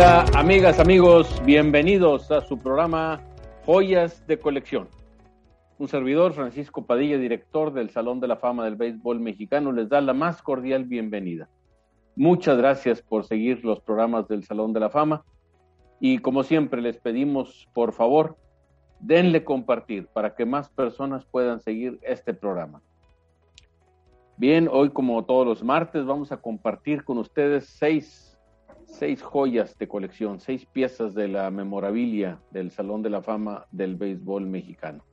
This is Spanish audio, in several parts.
Hola amigas, amigos, bienvenidos a su programa Joyas de Colección. Un servidor, Francisco Padilla, director del Salón de la Fama del Béisbol Mexicano, les da la más cordial bienvenida. Muchas gracias por seguir los programas del Salón de la Fama y como siempre les pedimos, por favor, denle compartir para que más personas puedan seguir este programa. Bien, hoy como todos los martes vamos a compartir con ustedes seis seis joyas de colección, seis piezas de la memorabilia del Salón de la Fama del Béisbol Mexicano.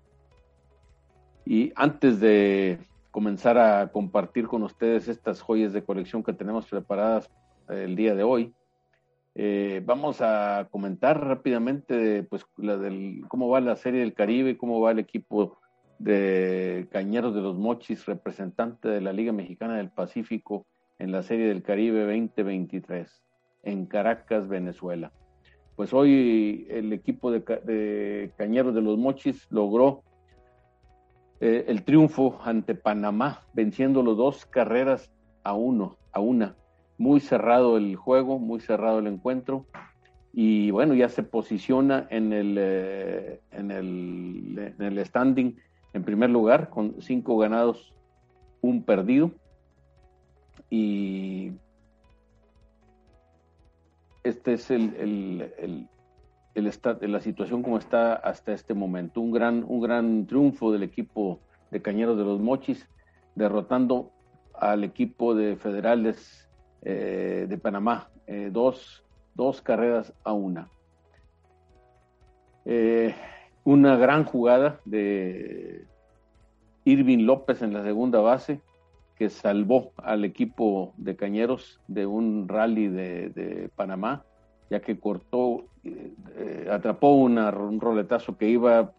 Y antes de comenzar a compartir con ustedes estas joyas de colección que tenemos preparadas eh, el día de hoy, eh, vamos a comentar rápidamente pues, la del, cómo va la Serie del Caribe, cómo va el equipo de Cañeros de los Mochis, representante de la Liga Mexicana del Pacífico en la Serie del Caribe 2023 en Caracas, Venezuela. Pues hoy el equipo de, Cañeros de los Mochis logró eh, el triunfo ante Panamá, venciéndolo dos carreras a uno, a una. Muy cerrado el juego, muy cerrado el encuentro. Y bueno, ya se posiciona en el, eh, en el, en el standing en primer lugar, con cinco ganados, un perdido. Y este es la situación como está hasta este momento. Un gran, un gran triunfo del equipo de Cañeros de los Mochis, derrotando al equipo de Federales eh, de Panamá, eh, dos, dos, carreras a una. Eh, una gran jugada de Irving López en la segunda base, que salvó al equipo de Cañeros de un rally de, Panamá, ya que cortó, eh, eh, atrapó un roletazo que iba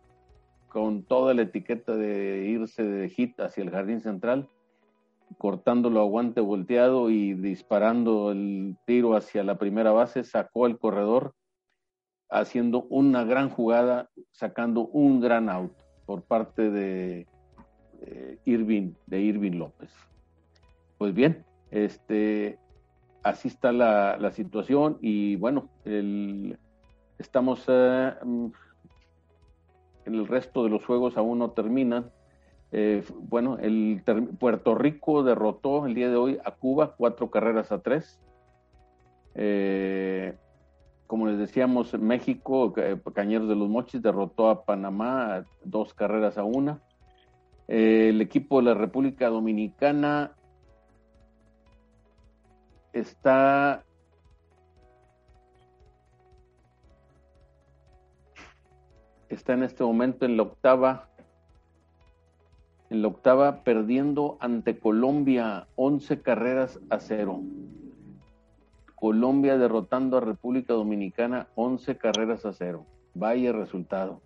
con toda la etiqueta de irse de hit hacia el jardín central, cortándolo a guante volteado y disparando el tiro hacia la primera base, sacó el corredor, haciendo una gran jugada, sacando un gran out por parte de eh, Irving, de Irving López. Pues bien, este, así está la, situación y bueno, estamos eh, mm, en el resto de los juegos aún no terminan. Eh, bueno, el Puerto Rico derrotó el día de hoy a Cuba cuatro carreras a tres. como les decíamos, México, Cañeros de los Mochis, derrotó a Panamá dos carreras a una el equipo de la República Dominicana está está en este momento en la octava en la octava perdiendo ante Colombia 11 carreras a cero. Colombia derrotando a República Dominicana 11 carreras a cero. Vaya resultado.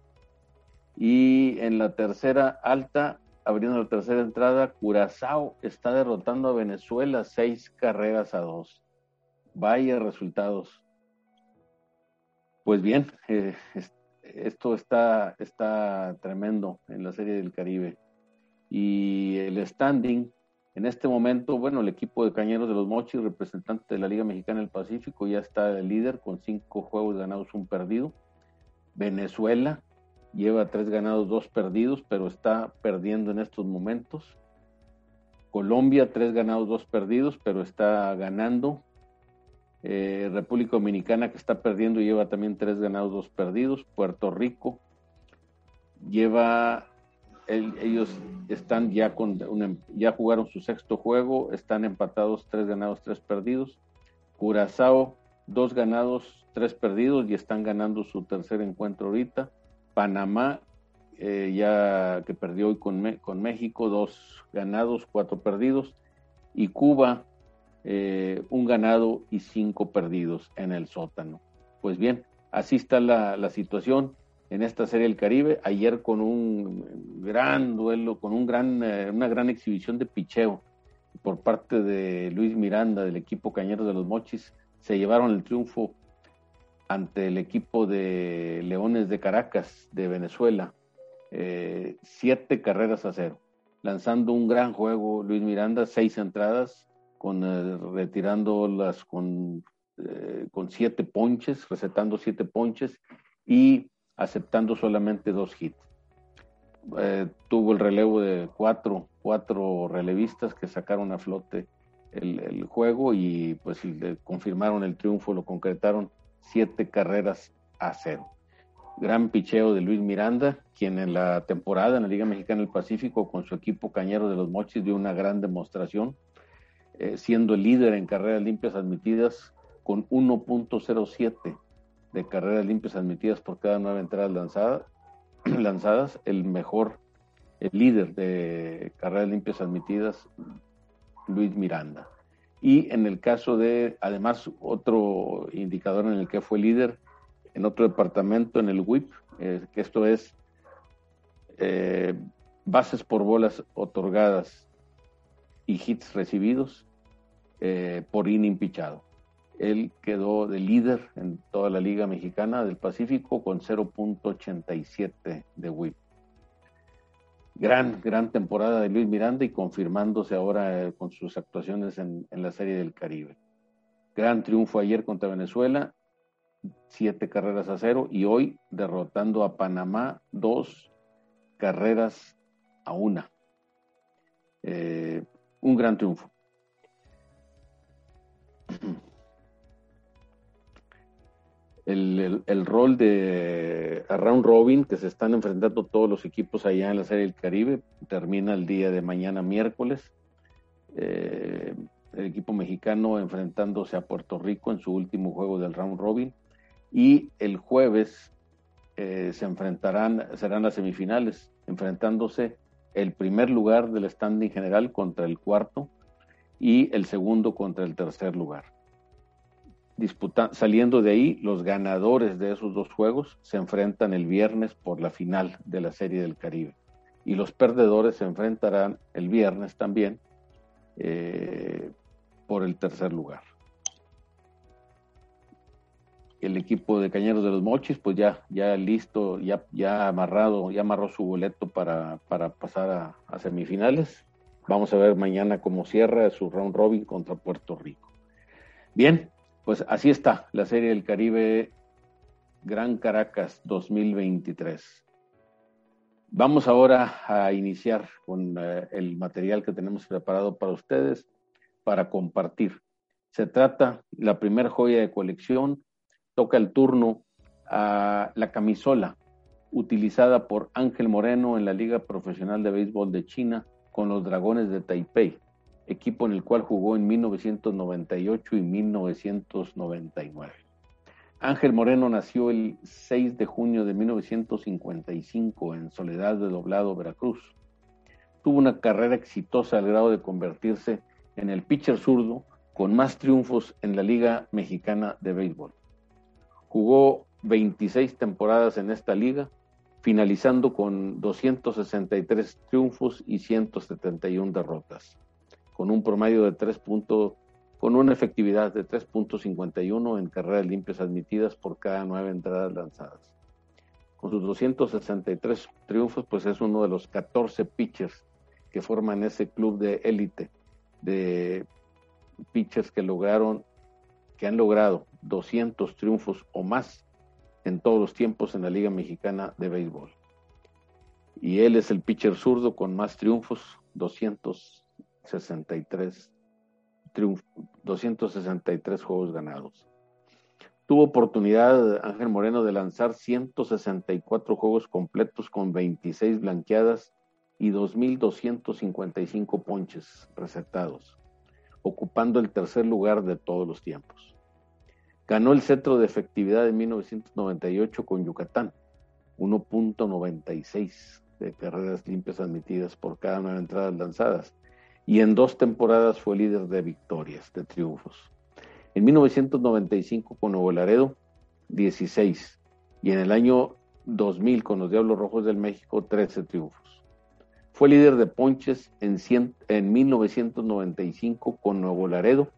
Y en la tercera alta, abriendo la tercera entrada, Curazao está derrotando a Venezuela seis carreras a dos. Vaya resultados. Pues bien, eh, esto está, está tremendo en la Serie del Caribe. Y el standing, en este momento, bueno, el equipo de Cañeros de los Mochis, representante de la Liga Mexicana del Pacífico, ya está el líder con cinco juegos ganados, un perdido. Venezuela lleva tres ganados, dos perdidos, pero está perdiendo en estos momentos. Colombia, tres ganados, dos perdidos, pero está ganando. Eh, República Dominicana, que está perdiendo, lleva también tres ganados, dos perdidos. Puerto Rico lleva, ellos están ya con, em, ya jugaron su sexto juego, están empatados, tres ganados, tres perdidos. Curazao, dos ganados, tres perdidos y están ganando su tercer encuentro ahorita. Panamá, eh, ya que perdió hoy con, con, México, dos ganados, cuatro perdidos, y Cuba, eh, un ganado y cinco perdidos en el sótano. Pues bien, así está la, situación en esta serie del Caribe. Ayer con un gran duelo, con un gran, eh, una gran exhibición de picheo por parte de Luis Miranda del equipo Cañeros de los Mochis, se llevaron el triunfo ante el equipo de Leones de Caracas de Venezuela, eh, siete carreras a cero, lanzando un gran juego Luis Miranda, seis entradas, con eh, retirando las con eh, con siete ponches, recetando siete ponches y aceptando solamente dos hits. Eh, tuvo el relevo de cuatro, cuatro relevistas que sacaron a flote el, juego y pues confirmaron el triunfo, lo concretaron siete carreras a cero. Gran picheo de Luis Miranda, quien en la temporada en la Liga Mexicana del Pacífico con su equipo Cañero de los Mochis dio una gran demostración, eh, siendo el líder en carreras limpias admitidas con 1.07 de carreras limpias admitidas por cada nueve entradas lanzadas, lanzadas el mejor el líder de carreras limpias admitidas, Luis Miranda. Y en el caso de, además, otro indicador en el que fue líder, en otro departamento, en el WIP, eh, que esto es eh, bases por bolas otorgadas y hits recibidos eh, por inning pichado. Él quedó de líder en toda la Liga Mexicana del Pacífico con 0.87 de WIP gran, gran temporada de Luis Miranda y confirmándose ahora eh, con sus actuaciones en, la Serie del Caribe. Gran triunfo ayer contra Venezuela, siete carreras a cero, y hoy derrotando a Panamá dos carreras a una. Eh, un gran triunfo. El, rol de round robin que se están enfrentando todos los equipos allá en la Serie del Caribe termina el día de mañana miércoles. Eh, el equipo mexicano enfrentándose a Puerto Rico en su último juego del round robin y el jueves eh, se enfrentarán, serán las semifinales, enfrentándose el primer lugar del standing general contra el cuarto y el segundo contra el tercer lugar saliendo de ahí, los ganadores de esos dos juegos se enfrentan el viernes por la final de la Serie del Caribe. Y los perdedores se enfrentarán el viernes también eh, por el tercer lugar. El equipo de Cañeros de los Mochis, pues ya, ya listo, ya, ya amarrado, ya amarró su boleto para, pasar a, a semifinales. Vamos a ver mañana cómo cierra su round robin contra Puerto Rico. Bien, pues así está la Serie del Caribe Gran Caracas 2023. Vamos ahora a iniciar con eh, el material que tenemos preparado para ustedes para compartir. Se trata, la primera joya de colección, toca el turno a la camisola utilizada por Ángel Moreno en la Liga Profesional de Béisbol de China con los Dragones de Taipei equipo en el cual jugó en 1998 y 1999. Ángel Moreno nació el 6 de junio de 1955 en Soledad de Doblado, Veracruz. Tuvo una carrera exitosa al grado de convertirse en el pitcher zurdo con más triunfos en la Liga Mexicana de Béisbol. Jugó 26 temporadas en esta liga, finalizando con 263 triunfos y 171 derrotas con un promedio de 3 puntos, con una efectividad de 3.51 en carreras limpias admitidas por cada nueve entradas lanzadas. Con sus 263 triunfos, pues es uno de los 14 pitchers que forman ese club de élite de pitchers que lograron, que han logrado 200 triunfos o más en todos los tiempos en la Liga Mexicana de Béisbol. Y él es el pitcher zurdo con más triunfos, 200 63 263 juegos ganados. Tuvo oportunidad Ángel Moreno de lanzar 164 juegos completos con 26 blanqueadas y 2.255 ponches recetados, ocupando el tercer lugar de todos los tiempos. Ganó el centro de efectividad en 1998 con Yucatán, 1.96 de carreras limpias admitidas por cada nueve entradas lanzadas y en dos temporadas fue líder de victorias, de triunfos. En 1995 con Nuevo Laredo, 16. Y en el año 2000 con los Diablos Rojos del México, 13 triunfos. Fue líder de ponches en, en 1995 con Nuevo Laredo,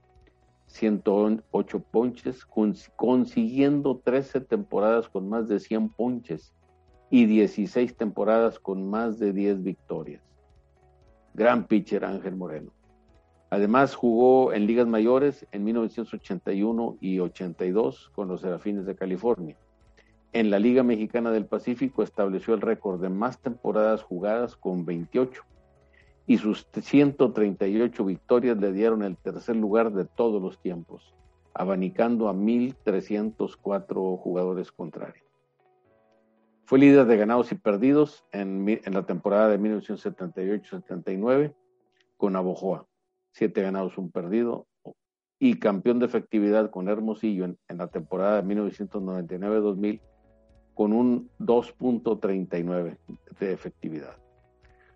108 ponches, consiguiendo 13 temporadas con más de 100 ponches y 16 temporadas con más de 10 victorias gran pitcher Ángel Moreno. Además jugó en ligas mayores en 1981 y 82 con los Serafines de California. En la Liga Mexicana del Pacífico estableció el récord de más temporadas jugadas con 28 y sus 138 victorias le dieron el tercer lugar de todos los tiempos, abanicando a 1.304 jugadores contrarios. Fue líder de ganados y perdidos en, la temporada de 1978-79 con Abojoa, siete ganados, un perdido, y campeón de efectividad con Hermosillo en, en la temporada de 1999-2000 con un 2.39 de efectividad.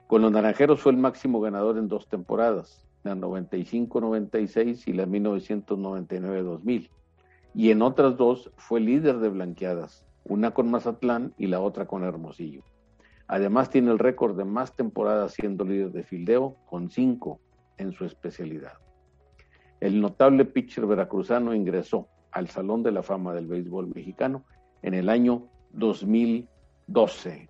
Con los Naranjeros fue el máximo ganador en dos temporadas, la 95-96 y la 1999-2000. Y en otras dos fue líder de blanqueadas, una con Mazatlán y la otra con Hermosillo. Además tiene el récord de más temporadas siendo líder de fildeo, con cinco en su especialidad. El notable pitcher veracruzano ingresó al Salón de la Fama del Béisbol Mexicano en el año 2012.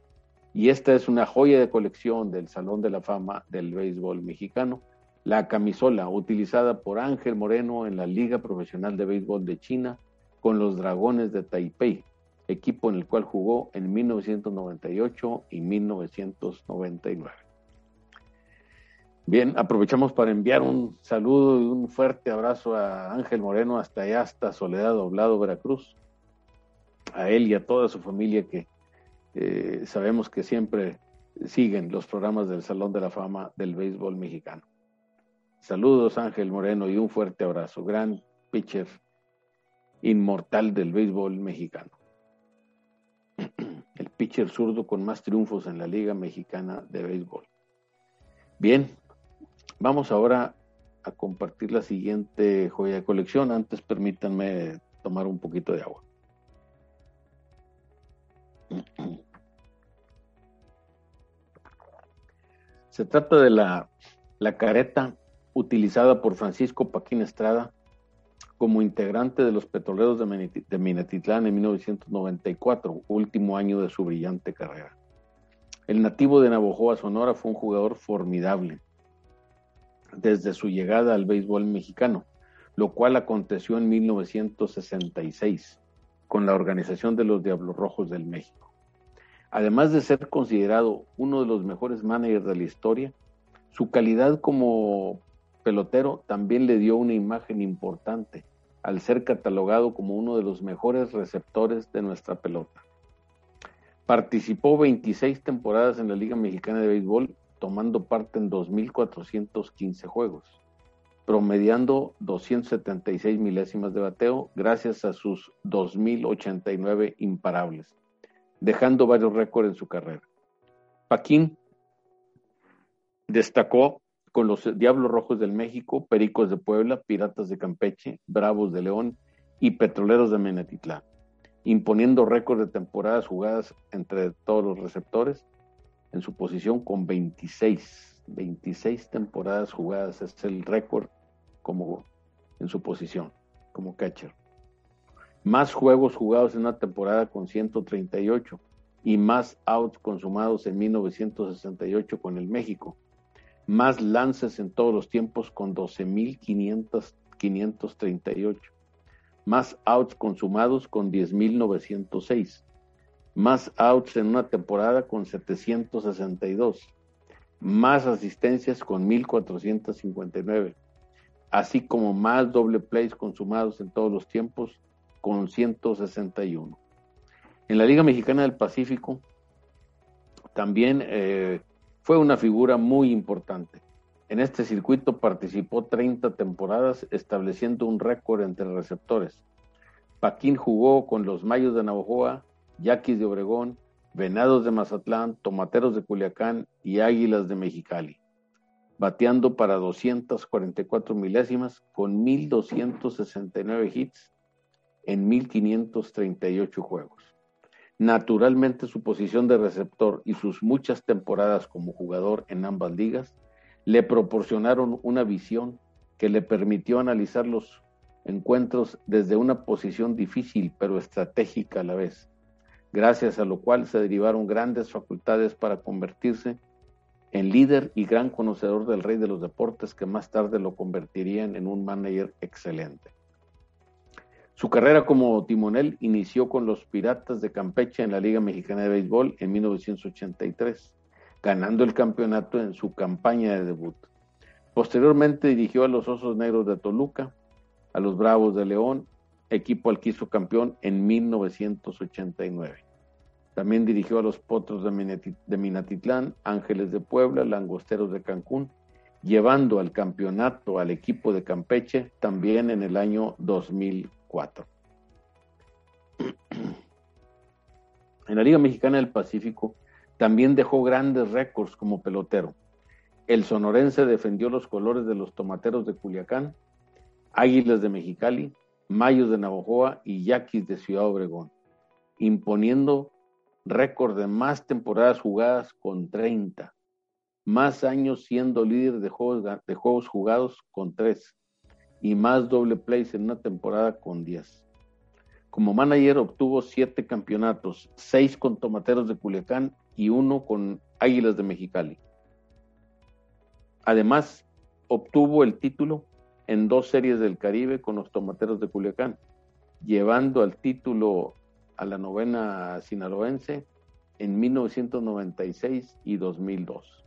Y esta es una joya de colección del Salón de la Fama del Béisbol Mexicano, la camisola utilizada por Ángel Moreno en la Liga Profesional de Béisbol de China con los Dragones de Taipei, equipo en el cual jugó en 1998 y 1999. Bien, aprovechamos para enviar un saludo y un fuerte abrazo a Ángel Moreno hasta allá, hasta Soledad Doblado, Veracruz a él y a toda su familia que eh, sabemos que siempre siguen los programas del Salón de la Fama del Béisbol Mexicano. Saludos Ángel Moreno y un fuerte abrazo, gran pitcher inmortal del béisbol mexicano. El pitcher zurdo con más triunfos en la Liga Mexicana de Béisbol. Bien, vamos ahora a compartir la siguiente joya de colección. Antes permítanme tomar un poquito de agua. Se trata de la, careta utilizada por Francisco Paquín Estrada como integrante de los petroleros de, Minatitlán en 1994, último año de su brillante carrera. El nativo de Navojoa, Sonora, fue un jugador formidable desde su llegada al béisbol mexicano, lo cual aconteció en 1966 con la organización de los Diablos Rojos del México. Además de ser considerado uno de los mejores managers de la historia, su calidad como pelotero también le dio una imagen importante al ser catalogado como uno de los mejores receptores de nuestra pelota. Participó 26 temporadas en la Liga Mexicana de Béisbol, tomando parte en 2.415 juegos, promediando 276 milésimas de bateo gracias a sus 2.089 imparables dejando varios récords en su carrera. Paquín destacó con los Diablos Rojos del México, Pericos de Puebla, Piratas de Campeche, Bravos de León y Petroleros de Menetitlán, imponiendo récord de temporadas jugadas entre todos los receptores en su posición con 26. 26 temporadas jugadas es el récord como en su posición como catcher más juegos jugados en una temporada con 138 y más outs consumados en 1968 con el México, más lances en todos los tiempos con 12.538, más outs consumados con 10.906, más outs en una temporada con 762, más asistencias con 1.459, así como más doble plays consumados en todos los tiempos con 161. En la Liga Mexicana del Pacífico también eh, fue una figura muy importante. En este circuito participó 30 temporadas, estableciendo un récord entre receptores. Paquín jugó con los Mayos de Navajoa, Yaquis de Obregón, Venados de Mazatlán, Tomateros de Culiacán y Águilas de Mexicali, bateando para 244 milésimas con 1.269 hits en 1538 juegos. Naturalmente su posición de receptor y sus muchas temporadas como jugador en ambas ligas le proporcionaron una visión que le permitió analizar los encuentros desde una posición difícil pero estratégica a la vez, gracias a lo cual se derivaron grandes facultades para convertirse en líder y gran conocedor del rey de los deportes que más tarde lo convertirían en un manager excelente. Su carrera como timonel inició con los Piratas de Campeche en la Liga Mexicana de Béisbol en 1983, ganando el campeonato en su campaña de debut. Posteriormente dirigió a los Osos Negros de Toluca, a los Bravos de León, equipo al que hizo campeón en 1989. También dirigió a los Potros de Minatitlán, Ángeles de Puebla, Langosteros de Cancún, llevando al campeonato al equipo de Campeche también en el año 2000. En la Liga Mexicana del Pacífico también dejó grandes récords como pelotero. El sonorense defendió los colores de los tomateros de Culiacán, Águilas de Mexicali, Mayos de Navojoa y Yaquis de Ciudad Obregón, imponiendo récord de más temporadas jugadas con 30, más años siendo líder de juegos, jugados con 3, y más doble plays en una temporada con 10. Como manager obtuvo siete campeonatos, seis con Tomateros de Culiacán y uno con Águilas de Mexicali. Además, obtuvo el título en dos series del Caribe con los Tomateros de Culiacán, llevando al título a la novena sinaloense en 1996 y 2002.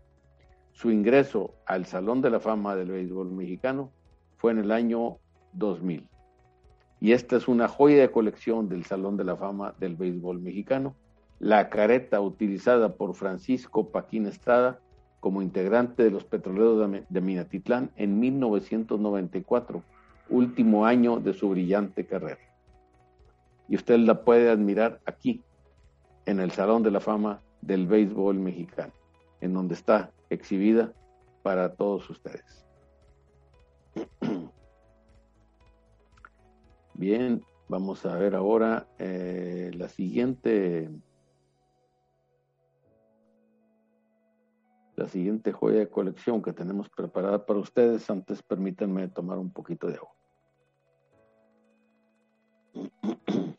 Su ingreso al Salón de la Fama del Béisbol Mexicano fue en el año 2000. Y esta es una joya de colección del Salón de la Fama del Béisbol Mexicano. La careta utilizada por Francisco Paquín Estrada como integrante de los petroleros de Minatitlán en 1994, último año de su brillante carrera. Y usted la puede admirar aquí, en el Salón de la Fama del Béisbol Mexicano, en donde está exhibida para todos ustedes. Bien, vamos a ver ahora eh, la siguiente. La siguiente joya de colección que tenemos preparada para ustedes. Antes permítanme tomar un poquito de agua.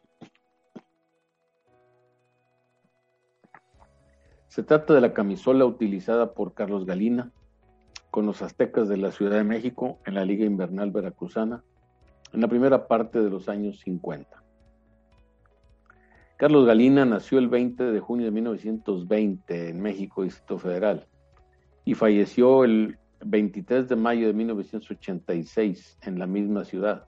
Se trata de la camisola utilizada por Carlos Galina con los aztecas de la Ciudad de México en la Liga Invernal Veracruzana en la primera parte de los años 50. Carlos Galina nació el 20 de junio de 1920 en México, Distrito Federal, y falleció el 23 de mayo de 1986 en la misma ciudad.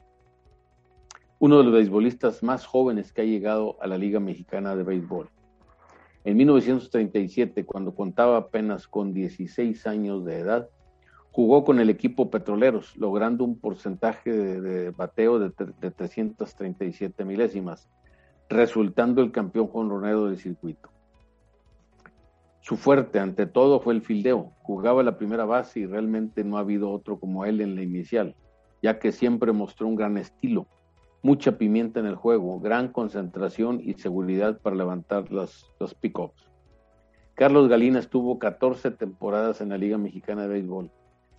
Uno de los beisbolistas más jóvenes que ha llegado a la Liga Mexicana de Béisbol. En 1937, cuando contaba apenas con 16 años de edad, Jugó con el equipo Petroleros, logrando un porcentaje de, bateo de, 337 milésimas, resultando el campeón jonronero del circuito. Su fuerte, ante todo, fue el fildeo. Jugaba la primera base y realmente no ha habido otro como él en la inicial, ya que siempre mostró un gran estilo, mucha pimienta en el juego, gran concentración y seguridad para levantar los, los pick-ups. Carlos Galina estuvo 14 temporadas en la Liga Mexicana de Béisbol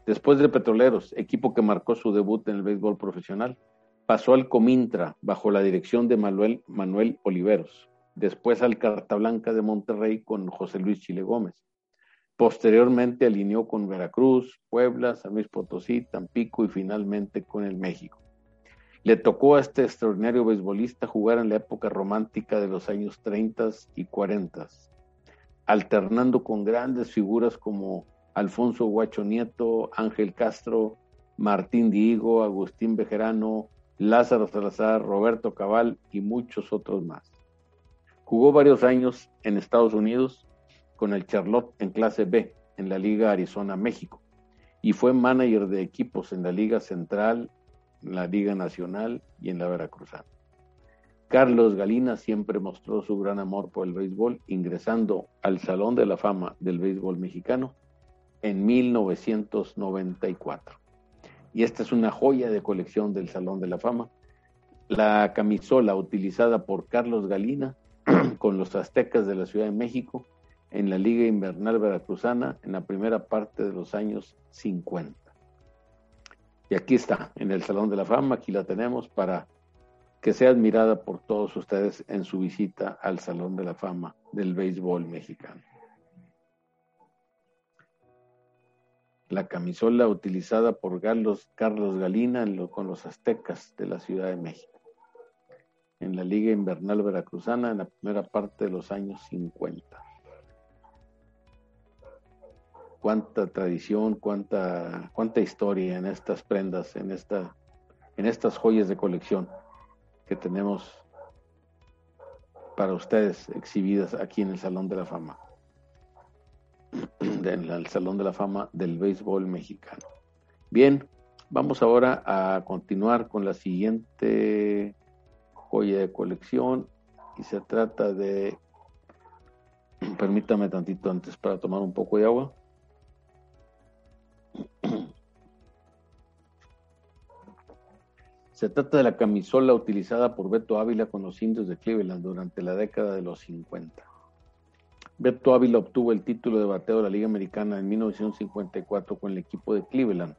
Después de Petroleros, equipo que marcó su debut en el béisbol profesional, pasó al Comintra bajo la dirección de Manuel, Manuel Oliveros, después al Carta Blanca de Monterrey con José Luis Chile Gómez. Posteriormente alineó con Veracruz, Puebla, San Luis Potosí, Tampico y finalmente con el México. Le tocó a este extraordinario beisbolista jugar en la época romántica de los años 30 y 40, alternando con grandes figuras como Alfonso Guacho Nieto, Ángel Castro, Martín Diego, Agustín Bejerano, Lázaro Salazar, Roberto Cabal y muchos otros más. Jugó varios años en Estados Unidos con el Charlotte en clase B en la Liga Arizona México y fue manager de equipos en la Liga Central, en la Liga Nacional y en la Veracruzana. Carlos Galina siempre mostró su gran amor por el béisbol, ingresando al Salón de la Fama del Béisbol Mexicano en 1994. Y esta es una joya de colección del Salón de la Fama. La camisola utilizada por Carlos Galina con los aztecas de la Ciudad de México en la Liga Invernal Veracruzana en la primera parte de los años 50. Y aquí está, en el Salón de la Fama, aquí la tenemos para que sea admirada por todos ustedes en su visita al Salón de la Fama del Béisbol Mexicano. La camisola utilizada por Carlos, Carlos Galina con los aztecas de la Ciudad de México, en la Liga Invernal Veracruzana en la primera parte de los años 50. Cuánta tradición, cuánta, cuánta historia en estas prendas, en, esta, en estas joyas de colección que tenemos para ustedes exhibidas aquí en el Salón de la Fama del Salón de la Fama del Béisbol Mexicano. Bien, vamos ahora a continuar con la siguiente joya de colección y se trata de, permítame tantito antes para tomar un poco de agua. Se trata de la camisola utilizada por Beto Ávila con los indios de Cleveland durante la década de los 50. Beto Ávila obtuvo el título de bateo de la Liga Americana en 1954 con el equipo de Cleveland,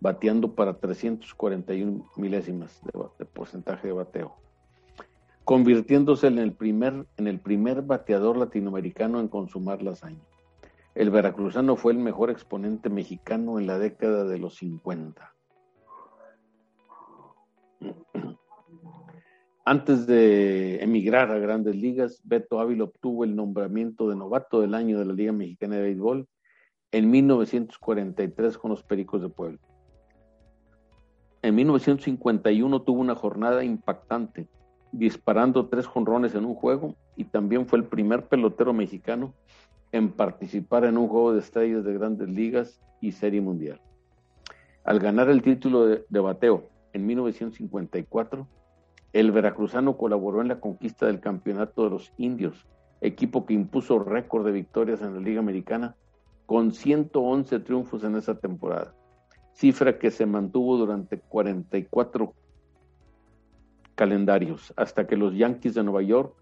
bateando para 341 milésimas de, porcentaje de bateo, convirtiéndose en el, primer, en el primer bateador latinoamericano en consumar la hazaña. El veracruzano fue el mejor exponente mexicano en la década de los 50. Antes de emigrar a grandes ligas, Beto Ávila obtuvo el nombramiento de novato del año de la Liga Mexicana de Béisbol en 1943 con los Pericos de Puebla. En 1951 tuvo una jornada impactante, disparando tres jonrones en un juego y también fue el primer pelotero mexicano en participar en un juego de estrellas de grandes ligas y serie mundial. Al ganar el título de, de bateo en 1954, el veracruzano colaboró en la conquista del campeonato de los indios, equipo que impuso récord de victorias en la Liga Americana con 111 triunfos en esa temporada, cifra que se mantuvo durante 44 calendarios, hasta que los Yankees de Nueva York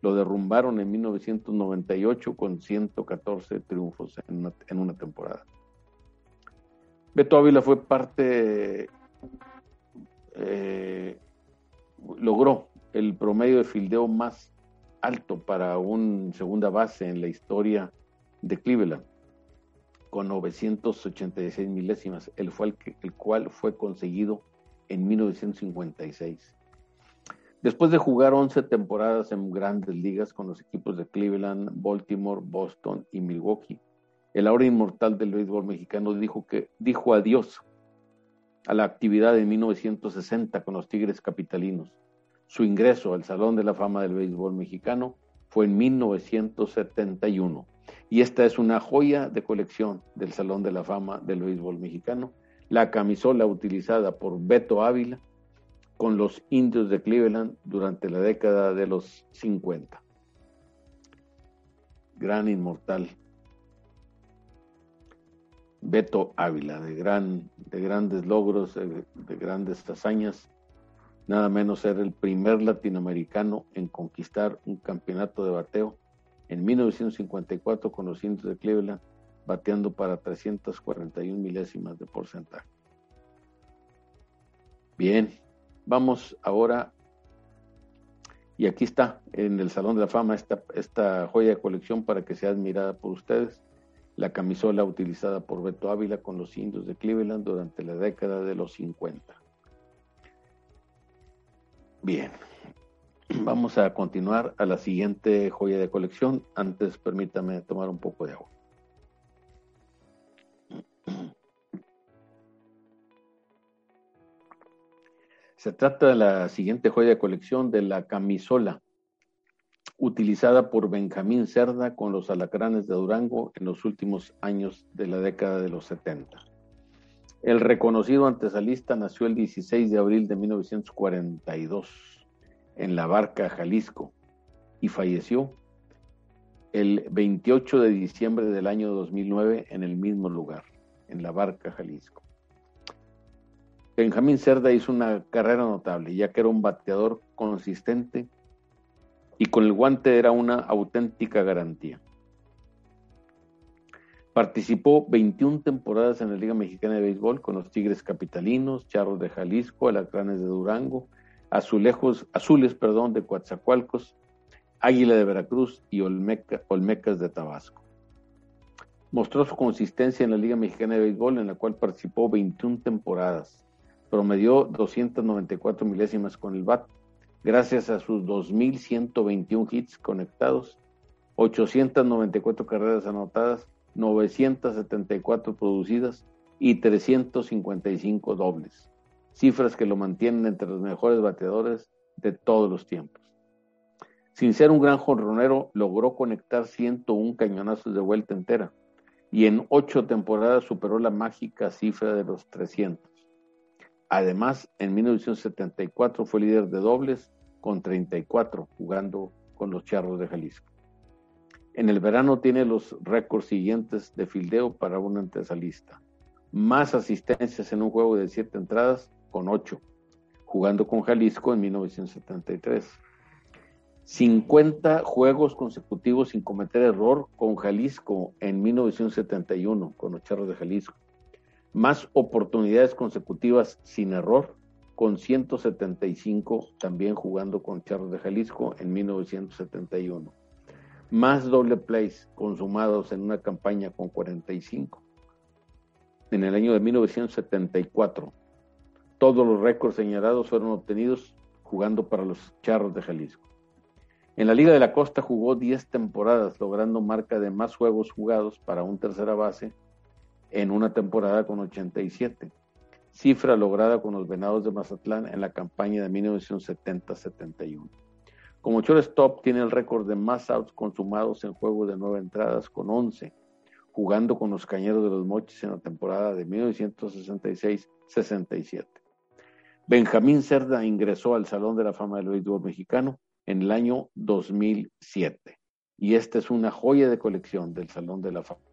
lo derrumbaron en 1998 con 114 triunfos en una, temporada. Beto Ávila fue parte eh, logró el promedio de fildeo más alto para un segunda base en la historia de Cleveland, con 986 milésimas, el, fue el, cual fue conseguido en 1956. Después de jugar 11 temporadas en grandes ligas con los equipos de Cleveland, Baltimore, Boston y Milwaukee, el ahora inmortal del béisbol mexicano dijo que dijo adiós a la actividad en 1960 con los Tigres Capitalinos. Su ingreso al Salón de la Fama del Béisbol Mexicano fue en 1971 y esta es una joya de colección del Salón de la Fama del Béisbol Mexicano, la camisola utilizada por Beto Ávila con los indios de Cleveland durante la década de los 50. Gran inmortal Beto Ávila, de, gran, de grandes logros, de, grandes hazañas, nada menos ser el primer latinoamericano en conquistar un campeonato de bateo en 1954 con los indios de Cleveland, bateando para 341 milésimas de porcentaje. Bien, vamos ahora, y aquí está en el Salón de la Fama esta, esta joya de colección para que sea admirada por ustedes la camisola utilizada por Beto Ávila con los indios de Cleveland durante la década de los 50. Bien, vamos a continuar a la siguiente joya de colección. Antes permítame tomar un poco de agua. Se trata de la siguiente joya de colección de la camisola utilizada por Benjamín Cerda con los alacranes de Durango en los últimos años de la década de los 70. El reconocido antesalista nació el 16 de abril de 1942 en La Barca, Jalisco, y falleció el 28 de diciembre del año 2009 en el mismo lugar, en La Barca, Jalisco. Benjamín Cerda hizo una carrera notable, ya que era un bateador consistente y con el guante era una auténtica garantía. Participó 21 temporadas en la Liga Mexicana de Béisbol con los Tigres Capitalinos, Charros de Jalisco, Alacranes de Durango, Azulejos, Azules perdón, de Coatzacoalcos, Águila de Veracruz y Olmecas de Tabasco. Mostró su consistencia en la Liga Mexicana de Béisbol, en la cual participó 21 temporadas. Promedió 294 milésimas con el BAT, gracias a sus 2.121 hits conectados, 894 carreras anotadas, 974 producidas y 355 dobles, cifras que lo mantienen entre los mejores bateadores de todos los tiempos. Sin ser un gran jonronero, logró conectar 101 cañonazos de vuelta entera y en ocho temporadas superó la mágica cifra de los 300. Además, en 1974 fue líder de dobles con 34 jugando con los Charros de Jalisco. En el verano tiene los récords siguientes de fildeo para un antesalista. Más asistencias en un juego de siete entradas con ocho, jugando con Jalisco en 1973. 50 juegos consecutivos sin cometer error con Jalisco en 1971, con los Charros de Jalisco. Más oportunidades consecutivas sin error con 175 también jugando con Charros de Jalisco en 1971. Más doble plays consumados en una campaña con 45. En el año de 1974, todos los récords señalados fueron obtenidos jugando para los Charros de Jalisco. En la Liga de la Costa jugó 10 temporadas, logrando marca de más juegos jugados para un tercera base en una temporada con 87, cifra lograda con los Venados de Mazatlán en la campaña de 1970-71. Como shortstop tiene el récord de más outs consumados en juego de nueve entradas con 11, jugando con los Cañeros de los Mochis en la temporada de 1966-67. Benjamín Cerda ingresó al Salón de la Fama del Béisbol Mexicano en el año 2007. Y esta es una joya de colección del Salón de la Fama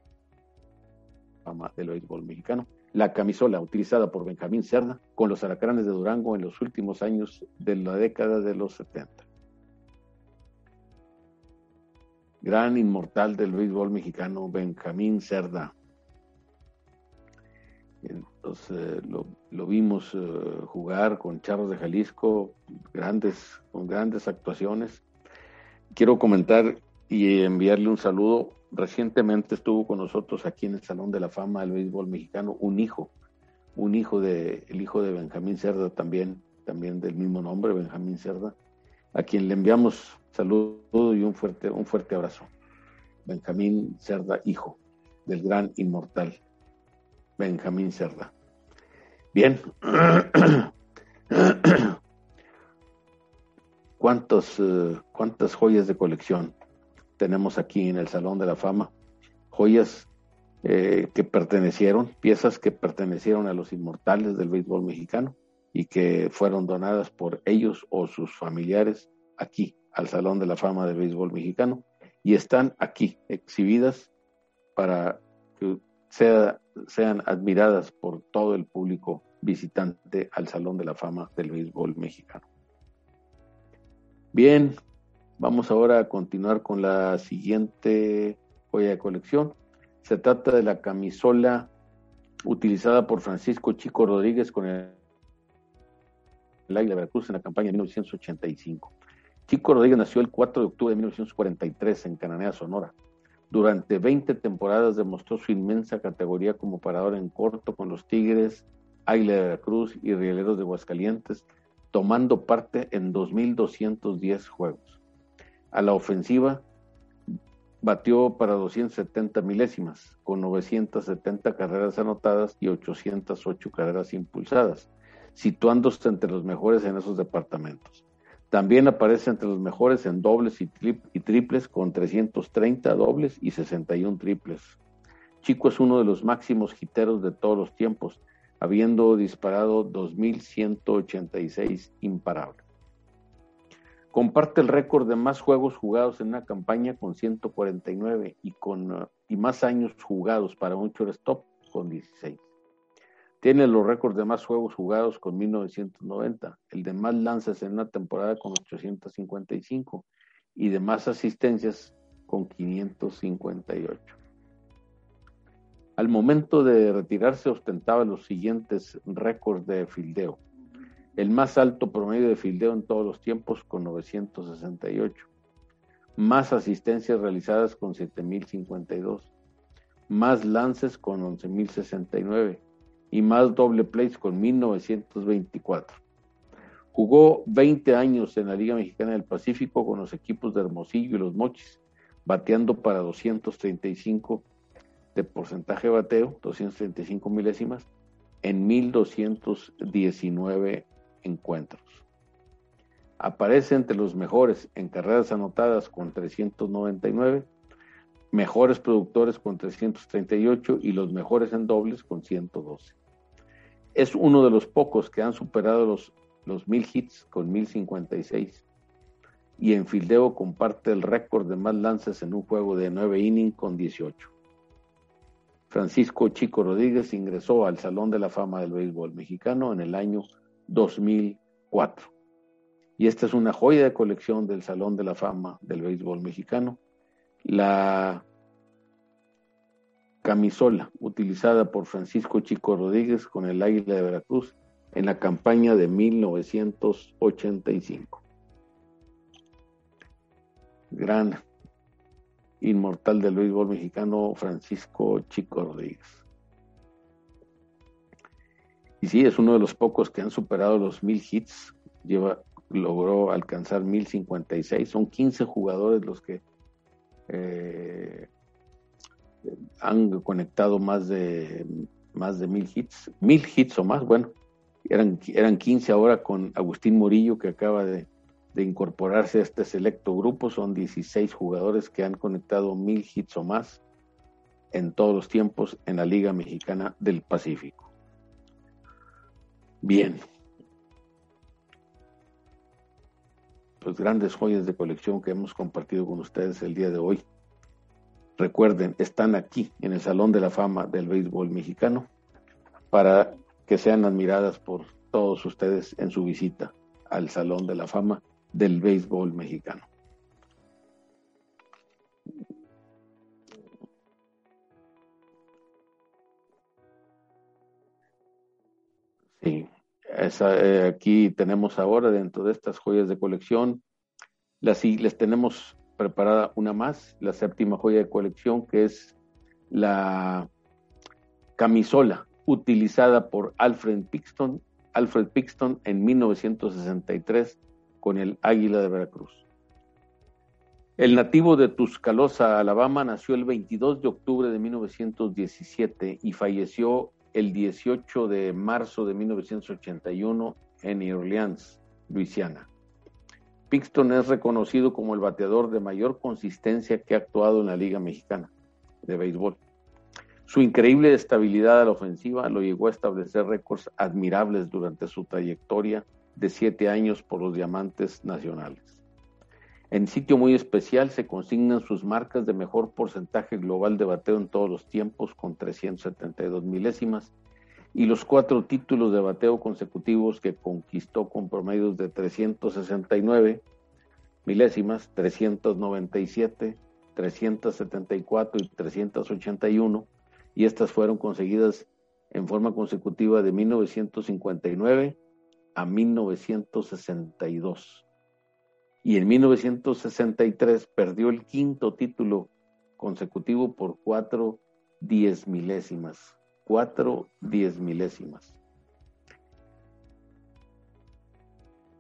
del Béisbol Mexicano. La camisola utilizada por Benjamín Cerda con los Aracranes de Durango en los últimos años de la década de los 70. Gran inmortal del béisbol mexicano, Benjamín Cerda. Entonces lo, lo vimos uh, jugar con Charros de Jalisco, grandes, con grandes actuaciones. Quiero comentar y enviarle un saludo. Recientemente estuvo con nosotros aquí en el Salón de la Fama del Béisbol Mexicano un hijo, un hijo de, el hijo de Benjamín Cerda también, también del mismo nombre, Benjamín Cerda, a quien le enviamos saludo y un fuerte, un fuerte abrazo. Benjamín Cerda, hijo del gran inmortal Benjamín Cerda. Bien. ¿Cuántos, uh, ¿Cuántas joyas de colección tenemos aquí en el Salón de la Fama? Joyas eh, que pertenecieron, piezas que pertenecieron a los inmortales del béisbol mexicano y que fueron donadas por ellos o sus familiares aquí al Salón de la Fama del Béisbol Mexicano y están aquí exhibidas para que sea, sean admiradas por todo el público visitante al Salón de la Fama del Béisbol Mexicano. Bien, vamos ahora a continuar con la siguiente joya de colección. Se trata de la camisola utilizada por Francisco Chico Rodríguez con el, el Águila Veracruz en la campaña de 1985. Chico Rodríguez nació el 4 de octubre de 1943 en Cananea, Sonora. Durante 20 temporadas demostró su inmensa categoría como parador en corto con los Tigres, Águila de Veracruz y Rieleros de Aguascalientes, tomando parte en 2.210 juegos. A la ofensiva batió para 270 milésimas, con 970 carreras anotadas y 808 carreras impulsadas, situándose entre los mejores en esos departamentos. También aparece entre los mejores en dobles y, triples con 330 dobles y 61 triples. Chico es uno de los máximos hiteros de todos los tiempos, habiendo disparado 2.186 imparables. Comparte el récord de más juegos jugados en una campaña con 149 y, con, y más años jugados para un shortstop con 16. Tiene los récords de más juegos jugados con 1990, el de más lanzas en una temporada con 855 y de más asistencias con 558. Al momento de retirarse ostentaba los siguientes récords de fildeo. El más alto promedio de fildeo en todos los tiempos con 968. Más asistencias realizadas con 7052 más lances con 11.069 y más doble plays con 1.924. Jugó 20 años en la Liga Mexicana del Pacífico con los equipos de Hermosillo y Los Mochis, bateando para 235 de porcentaje de bateo, 235 milésimas, en 1.219 encuentros. Aparece entre los mejores en carreras anotadas con 399, mejores productores con 338 y los mejores en dobles con 112. Es uno de los pocos que han superado los, los 1000 hits con 1056 y en fildeo comparte el récord de más lances en un juego de 9 innings con 18. Francisco Chico Rodríguez ingresó al Salón de la Fama del Béisbol Mexicano en el año 2004. Y esta es una joya de colección del Salón de la Fama del Béisbol Mexicano. La camisola utilizada por Francisco Chico Rodríguez con el Águila de Veracruz en la campaña de 1985. Gran inmortal del béisbol mexicano, Francisco Chico Rodríguez. Y sí, es uno de los pocos que han superado los mil hits. Lleva, logró alcanzar mil cincuenta y seis. Son 15 jugadores los que eh, han conectado más de más de mil hits, mil hits o más, bueno, eran, eran 15 ahora con Agustín Murillo que acaba de, de incorporarse a este selecto grupo. Son 16 jugadores que han conectado mil hits o más en todos los tiempos en la Liga Mexicana del Pacífico. Bien. Pues grandes joyas de colección que hemos compartido con ustedes el día de hoy. Recuerden, están aquí en el Salón de la Fama del Béisbol Mexicano para que sean admiradas por todos ustedes en su visita al Salón de la Fama del béisbol mexicano. Eh, aquí tenemos ahora dentro de estas joyas de colección, las, les tenemos preparada una más, la séptima joya de colección, que es la camisola utilizada por Alfred Pixton, Alfred Pixton en 1963 con el Águila de Veracruz. El nativo de Tuscaloosa, Alabama, nació el 22 de octubre de 1917 y falleció el 18 de marzo de 1981 en New Orleans, Luisiana. Pixton es reconocido como el bateador de mayor consistencia que ha actuado en la Liga Mexicana de Béisbol. Su increíble estabilidad a la ofensiva lo llegó a establecer récords admirables durante su trayectoria de siete años por los diamantes nacionales. En sitio muy especial se consignan sus marcas de mejor porcentaje global de bateo en todos los tiempos con 372 milésimas y los cuatro títulos de bateo consecutivos que conquistó con promedios de 369 milésimas, 397, 374 y 381 y estas fueron conseguidas en forma consecutiva de 1959 a 1962. Y en 1963 perdió el quinto título consecutivo por cuatro diez milésimas. Cuatro diez milésimas.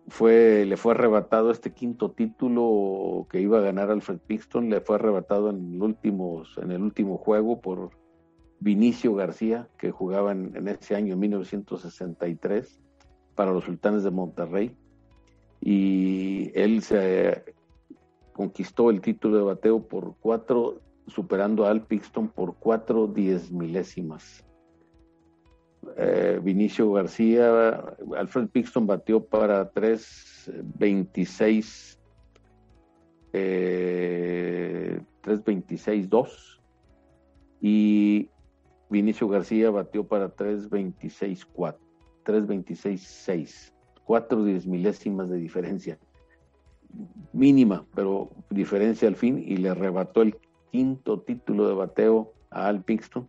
Fue, le fue arrebatado este quinto título que iba a ganar Alfred Pixton, le fue arrebatado en el, últimos, en el último juego por Vinicio García, que jugaba en, en ese año, en 1963 para los sultanes de Monterrey y él se conquistó el título de bateo por cuatro, superando a Al Pixton por cuatro diez milésimas. Eh, Vinicio García, Alfred Pixton batió para 3.26 eh, 3.26.2 y Vinicio García batió para 3.26.4. 3.26.6, cuatro diez milésimas de diferencia, mínima, pero diferencia al fin, y le arrebató el quinto título de bateo a Al Pixton,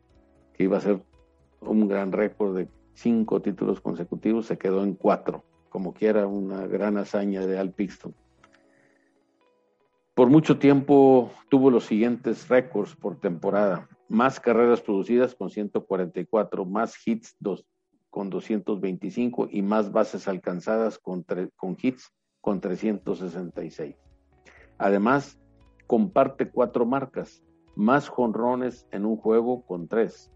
que iba a ser un gran récord de cinco títulos consecutivos, se quedó en cuatro, como quiera una gran hazaña de Al Pixton. Por mucho tiempo tuvo los siguientes récords por temporada. más carreras producidas con 144, más hits dos, con 225 y más bases alcanzadas con, hits con 366. Además, comparte cuatro marcas, más jonrones en un juego con tres,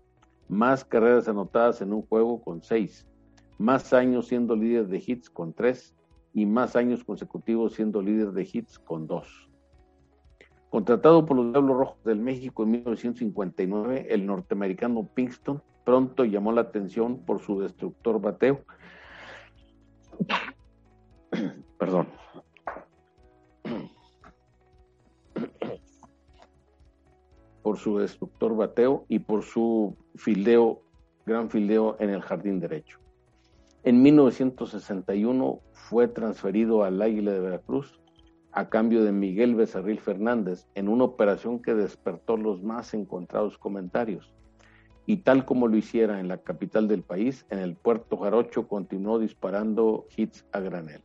más carreras anotadas en un juego con seis, más años siendo líder de hits con tres y más años consecutivos siendo líder de hits con dos. Contratado por los Diablos Rojos del México en 1959, el norteamericano Pinkston pronto llamó la atención por su destructor bateo. Perdón. por su destructor bateo y por su fildeo, gran fildeo en el jardín derecho. En 1961 fue transferido al Águila de Veracruz a cambio de Miguel Becerril Fernández en una operación que despertó los más encontrados comentarios. Y tal como lo hiciera en la capital del país, en el puerto Jarocho continuó disparando hits a granel.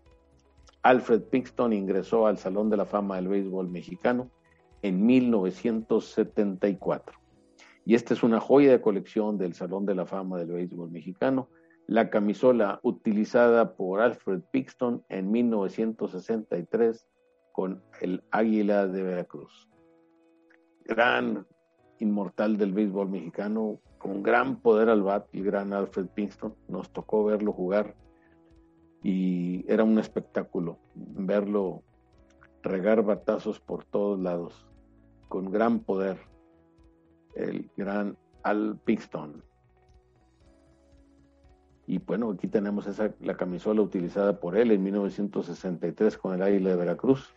Alfred Pinkston ingresó al Salón de la Fama del Béisbol Mexicano en 1974. Y esta es una joya de colección del Salón de la Fama del Béisbol Mexicano, la camisola utilizada por Alfred Pinkston en 1963 con el Águila de Veracruz. Gran inmortal del béisbol mexicano, con gran poder al bat, el gran Alfred Pinkston. Nos tocó verlo jugar y era un espectáculo verlo regar batazos por todos lados, con gran poder, el gran Al Pinkston. Y bueno, aquí tenemos esa, la camisola utilizada por él en 1963 con el Águila de Veracruz.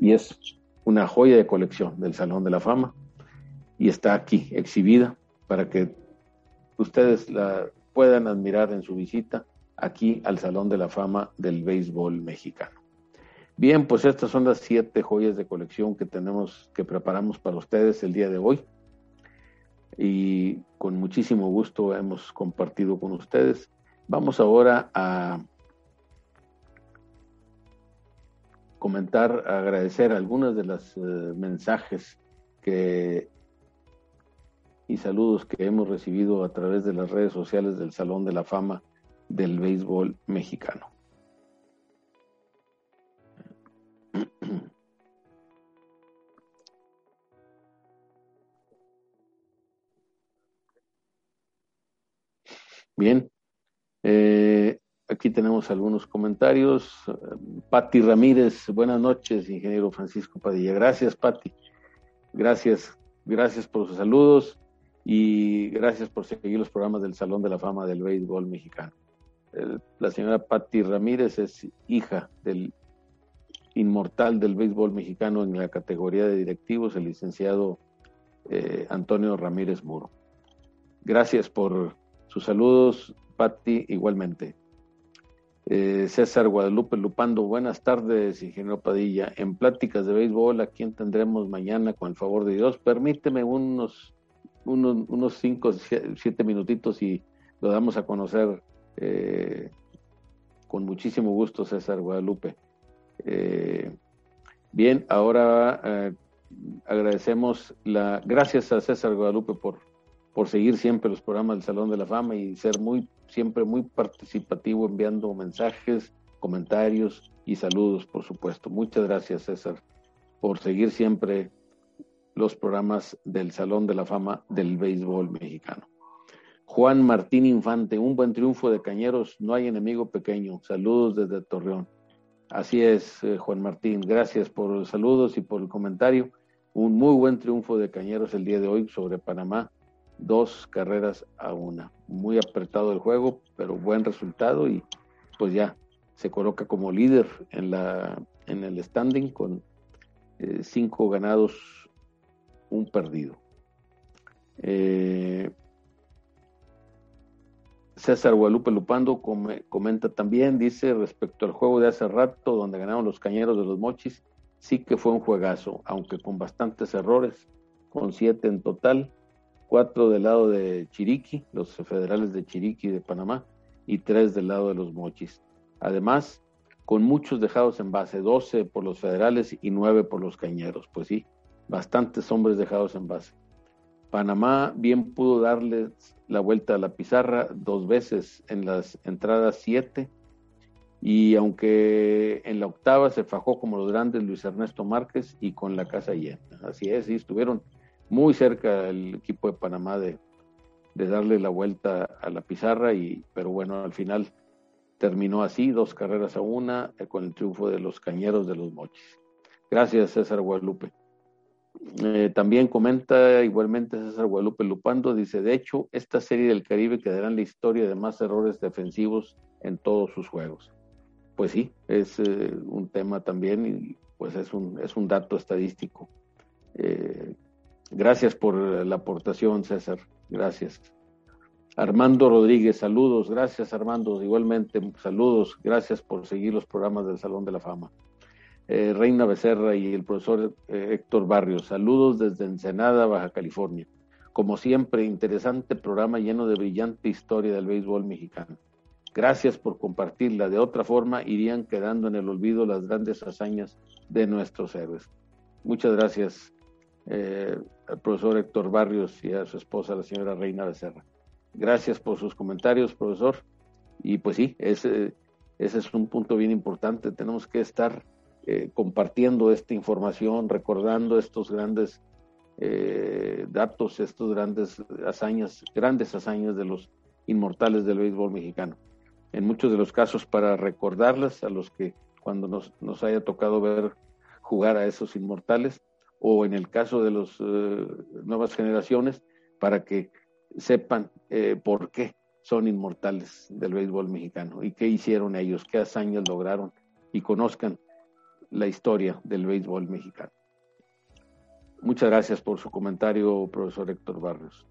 Y es una joya de colección del Salón de la Fama. Y está aquí exhibida para que ustedes la puedan admirar en su visita aquí al Salón de la Fama del Béisbol Mexicano. Bien, pues estas son las siete joyas de colección que tenemos, que preparamos para ustedes el día de hoy y con muchísimo gusto hemos compartido con ustedes. Vamos ahora a comentar, agradecer algunos de los eh, mensajes que y saludos que hemos recibido a través de las redes sociales del Salón de la Fama del Béisbol Mexicano. Bien, eh, aquí tenemos algunos comentarios. Patti Ramírez, buenas noches, ingeniero Francisco Padilla. Gracias, Patti. Gracias, gracias por sus saludos y gracias por seguir los programas del Salón de la Fama del Béisbol Mexicano. la señora Patti Ramírez es hija del inmortal del béisbol mexicano en la categoría de directivos, el licenciado eh, Antonio Ramírez Muro. Gracias por sus saludos, Patti, igualmente. Eh, César Guadalupe Lupando, buenas tardes, ingeniero Padilla. En pláticas de béisbol, ¿a quién tendremos mañana con el favor de Dios? Permíteme unos, unos, unos cinco, siete minutitos y lo damos a conocer eh, con muchísimo gusto, César Guadalupe. Eh, bien, ahora agradecemos la, gracias a César Guadalupe por por seguir siempre los programas del Salón de la Fama y ser muy, siempre muy participativo enviando mensajes, comentarios y saludos, por supuesto. Muchas gracias, César, por seguir siempre los programas del Salón de la Fama del Béisbol Mexicano. Juan Martín Infante, un buen triunfo de Cañeros, no hay enemigo pequeño. Saludos desde Torreón. Así es, eh, Juan Martín, gracias por los saludos y por el comentario. Un muy buen triunfo de Cañeros el día de hoy sobre Panamá dos carreras a una. Muy apretado el juego, pero buen resultado y pues ya se coloca como líder en, la, en el standing con eh, cinco ganados, un perdido. Eh, César Guadalupe Lupando comenta también, dice, respecto al juego de hace rato, donde ganaron los cañeros de los mochis, sí que fue un juegazo, aunque con bastantes errores, con siete en total cuatro del lado de Chiriqui, los federales de Chiriqui de Panamá, y tres del lado de los Mochis. Además, con muchos dejados en base, 12 por los federales y nueve por los cañeros. Pues sí, bastantes hombres dejados en base. Panamá bien pudo darles la vuelta a la pizarra dos veces en las entradas siete y aunque en la octava se fajó como los grandes Luis Ernesto Márquez y con la casa llena. Así es, y estuvieron muy cerca el equipo de Panamá de, de darle la vuelta a la pizarra, y, pero bueno, al final terminó así, dos carreras a una, con el triunfo de los cañeros de los mochis. Gracias, César Guadalupe. Eh, también comenta igualmente César Guadalupe Lupando, dice, de hecho, esta serie del Caribe quedará en la historia de más errores defensivos en todos sus juegos. Pues sí, es eh, un tema también y pues es un, es un dato estadístico. Eh, gracias por la aportación, César. Gracias. Armando Rodríguez, saludos. Gracias, Armando. Igualmente, saludos. Gracias por seguir los programas del Salón de la Fama. Eh, Reina Becerra y el profesor eh, Héctor Barrios. Saludos desde Ensenada, Baja California. Como siempre, interesante programa lleno de brillante historia del béisbol mexicano. Gracias por compartirla. De otra forma, irían quedando en el olvido las grandes hazañas de nuestros héroes. Muchas gracias eh, al profesor Héctor Barrios y a su esposa, la señora Reina Becerra. Gracias por sus comentarios, profesor. Y pues sí, ese, ese es un punto bien importante. Tenemos que estar eh, compartiendo esta información, recordando estos grandes eh, datos, estos grandes hazañas, grandes hazañas de los inmortales del béisbol mexicano. En muchos de los casos para recordarlas a los que cuando nos, nos haya tocado ver jugar a esos inmortales, o en el caso de las eh, nuevas generaciones, para que sepan por qué son inmortales del béisbol mexicano y qué hicieron ellos, qué hazañas lograron y conozcan la historia del béisbol mexicano. Muchas gracias por su comentario, profesor Héctor Barrios.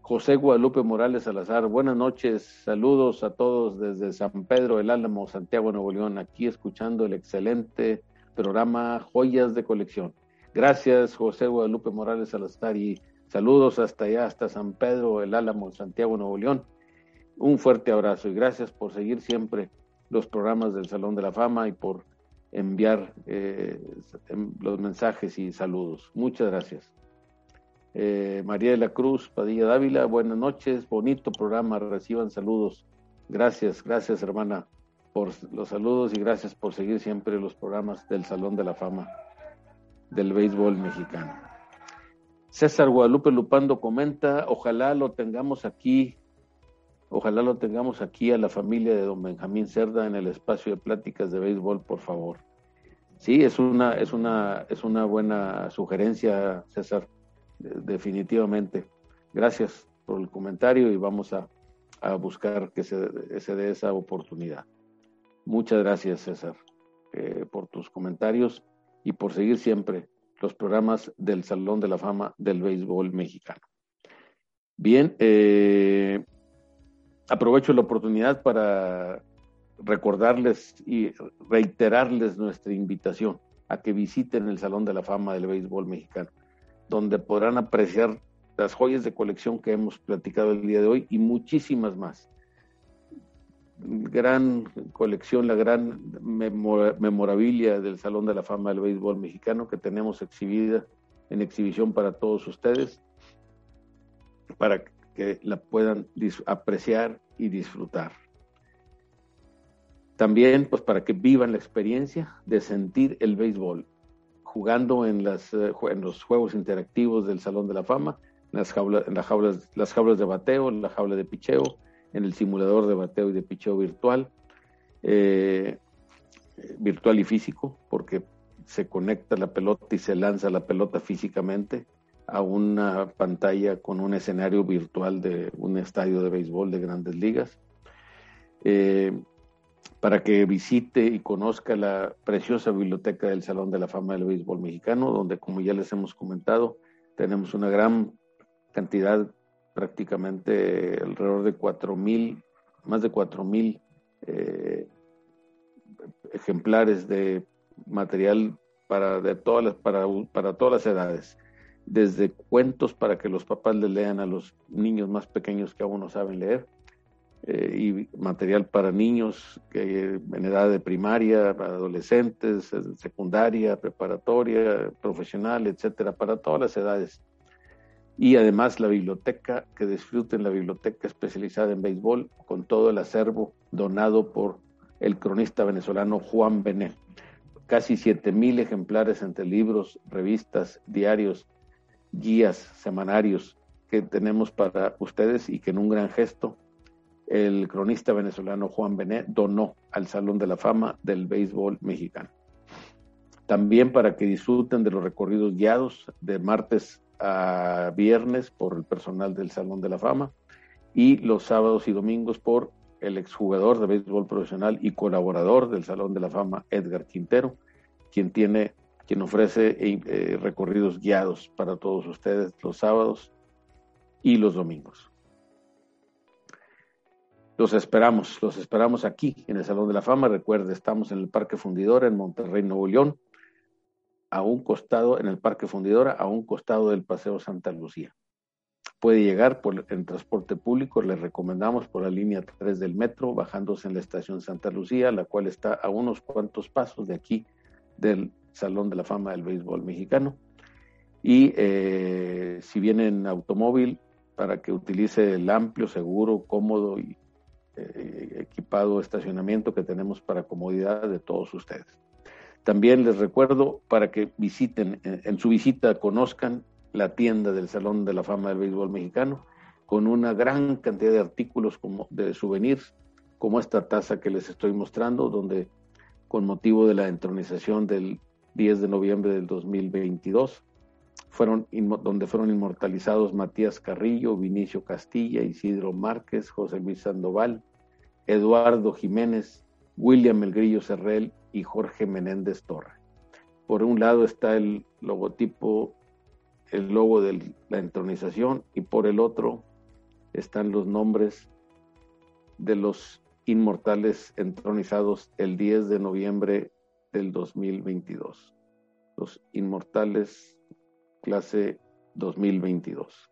José Guadalupe Morales Salazar, buenas noches, saludos a todos desde San Pedro el Álamo, Santiago, Nuevo León, aquí escuchando el excelente programa Joyas de Colección. Gracias, José Guadalupe Morales Salazar, y saludos hasta allá, hasta San Pedro el Álamo, Santiago, Nuevo León. Un fuerte abrazo y gracias por seguir siempre los programas del Salón de la Fama y por enviar eh, em, los mensajes y saludos. Muchas gracias. Eh, María de la Cruz, Padilla Dávila, buenas noches, bonito programa, reciban saludos. Gracias, gracias hermana por los saludos y gracias por seguir siempre los programas del Salón de la Fama del Béisbol Mexicano. César Guadalupe Lupando comenta, ojalá lo tengamos aquí Ojalá lo tengamos aquí a la familia de don Benjamín Cerda en el espacio de pláticas de béisbol, por favor. Sí, es una, es una, es una buena sugerencia, César, definitivamente. Gracias por el comentario y vamos a, buscar que se, dé esa oportunidad. Muchas gracias, César, eh, por tus comentarios y por seguir siempre los programas del Salón de la Fama del Béisbol Mexicano. Bien, eh, aprovecho la oportunidad para recordarles y reiterarles nuestra invitación a que visiten el Salón de la Fama del Béisbol Mexicano, donde podrán apreciar las joyas de colección que hemos platicado el día de hoy y muchísimas más. Gran colección, la gran memorabilia del Salón de la Fama del Béisbol Mexicano que tenemos exhibida en exhibición para todos ustedes, para que la puedan apreciar y disfrutar. También, pues, para que vivan la experiencia de sentir el béisbol, jugando en, eh, los juegos interactivos del Salón de la Fama, en las jaulas, en las jaulas, las jaulas de bateo, en la jaula de picheo, en el simulador de bateo y de picheo virtual, eh, virtual y físico, porque se conecta la pelota y se lanza la pelota físicamente a una pantalla con un escenario virtual de un estadio de béisbol de grandes ligas, eh, para que visite y conozca la preciosa biblioteca del Salón de la Fama del Béisbol Mexicano, donde, como ya les hemos comentado, tenemos una gran cantidad, prácticamente alrededor de cuatro mil, más de cuatro mil eh, ejemplares de material para, de todas las, para, para todas las edades desde cuentos para que los papás le lean a los niños más pequeños que aún no saben leer, eh, y material para niños que en edad de primaria, adolescentes, secundaria, preparatoria, profesional, etcétera, para todas las edades. y además la biblioteca, que disfruten la biblioteca especializada en béisbol con todo el acervo donado por el cronista venezolano Juan Bené. Casi mil ejemplares entre libros, revistas, diarios, guías, semanarios que tenemos para ustedes y que en un gran gesto el cronista venezolano Juan Bené donó al Salón de la Fama del Béisbol Mexicano. También para que disfruten de los recorridos guiados de martes a viernes por el personal del Salón de la Fama y los sábados y domingos por el exjugador de béisbol profesional y colaborador del Salón de la Fama, Edgar Quintero, quien tiene, quien ofrece eh, recorridos guiados para todos ustedes los sábados y los domingos. Los esperamos, los esperamos aquí en el Salón de la Fama. Recuerde, estamos en el Parque Fundidora en Monterrey, Nuevo León a un costado, en el Parque Fundidora, a un costado del Paseo Santa Lucía. Puede llegar por en transporte público, le recomendamos por la línea 3 del metro, bajándose en la estación Santa Lucía, la cual está a unos cuantos pasos de aquí del Salón de la Fama del Béisbol Mexicano. Y eh, si viene en automóvil, para que utilice el amplio, seguro, cómodo y equipado estacionamiento que tenemos para comodidad de todos ustedes. También les recuerdo para que visiten, en, su visita conozcan la tienda del Salón de la Fama del Béisbol Mexicano, con una gran cantidad de artículos como de souvenirs, como esta taza que les estoy mostrando, donde con motivo de la entronización del 10 de noviembre del 2022, fueron, donde fueron inmortalizados Matías Carrillo, Vinicio Castilla, Isidro Márquez, José Luis Sandoval, Eduardo Jiménez, William El Grillo Cerrel y Jorge Menéndez Torre. Por un lado está el logotipo, el logo de la entronización y por el otro están los nombres de los inmortales entronizados el 10 de noviembre del 2022. Los inmortales clase 2022.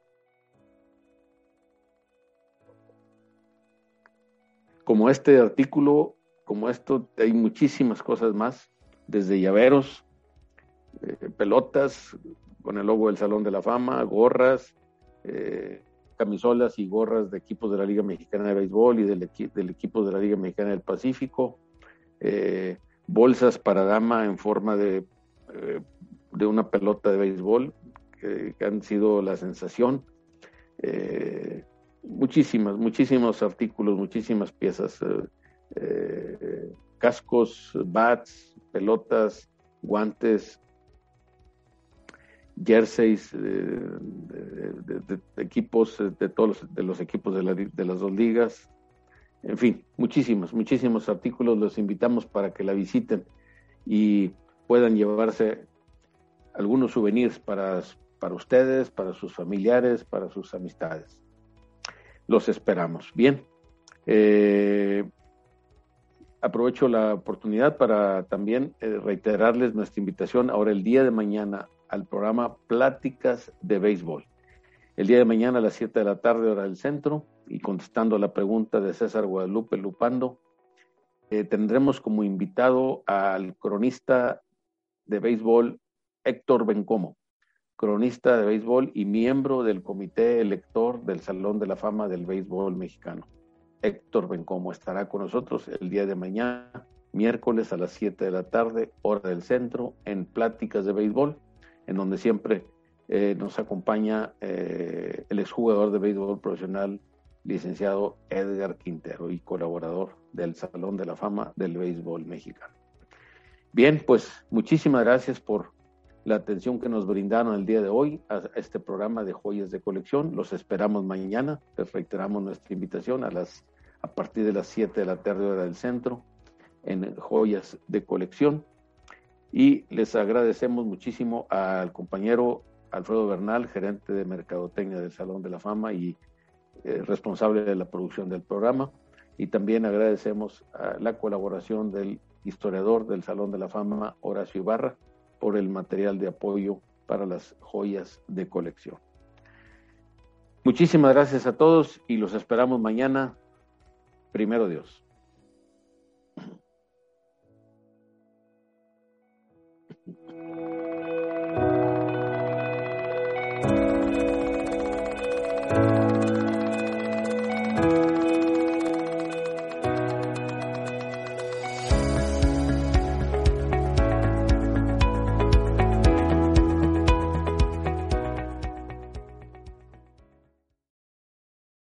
Como este artículo como esto hay muchísimas cosas más, desde llaveros, eh, pelotas con el logo del Salón de la Fama, gorras, eh, camisolas y gorras de equipos de la Liga Mexicana de Béisbol y del, del equipo de la Liga Mexicana del Pacífico, eh, bolsas para dama en forma de, de una pelota de béisbol que, han sido la sensación. muchísimas, muchísimos artículos, muchísimas piezas eh, cascos, bats, pelotas, guantes, jerseys eh, de, equipos eh, de todos los, de los equipos de, de las dos ligas, en fin, muchísimos, muchísimos artículos. Los invitamos para que la visiten y puedan llevarse algunos souvenirs para, para ustedes, para sus familiares, para sus amistades. Los esperamos. Bien. Eh, aprovecho la oportunidad para también eh, reiterarles nuestra invitación ahora el día de mañana al programa Pláticas de Béisbol. El día de mañana a las 7 de la tarde, hora del centro, y contestando la pregunta de César Guadalupe Lupando, eh, tendremos como invitado al cronista de béisbol Héctor Bencomo, cronista de béisbol y miembro del comité elector del Salón de la Fama del Béisbol Mexicano. Héctor Bencomo estará con nosotros el día de mañana, miércoles a las 7 de la tarde, hora del centro, en Pláticas de Béisbol, en donde siempre eh, nos acompaña eh, el exjugador de béisbol profesional, licenciado Edgar Quintero y colaborador del Salón de la Fama del Béisbol Mexicano. Bien, pues muchísimas gracias por la atención que nos brindaron el día de hoy a este programa de joyas de colección. Los esperamos mañana. Les reiteramos nuestra invitación a partir de las 7 de la tarde hora del centro en joyas de colección. Y les agradecemos muchísimo al compañero Alfredo Bernal, gerente de Mercadotecnia del Salón de la Fama y eh, responsable de la producción del programa. Y también agradecemos la colaboración del historiador del Salón de la Fama, Horacio Ibarra, por el material de apoyo para las joyas de colección. Muchísimas gracias a todos y los esperamos mañana Primero Dios.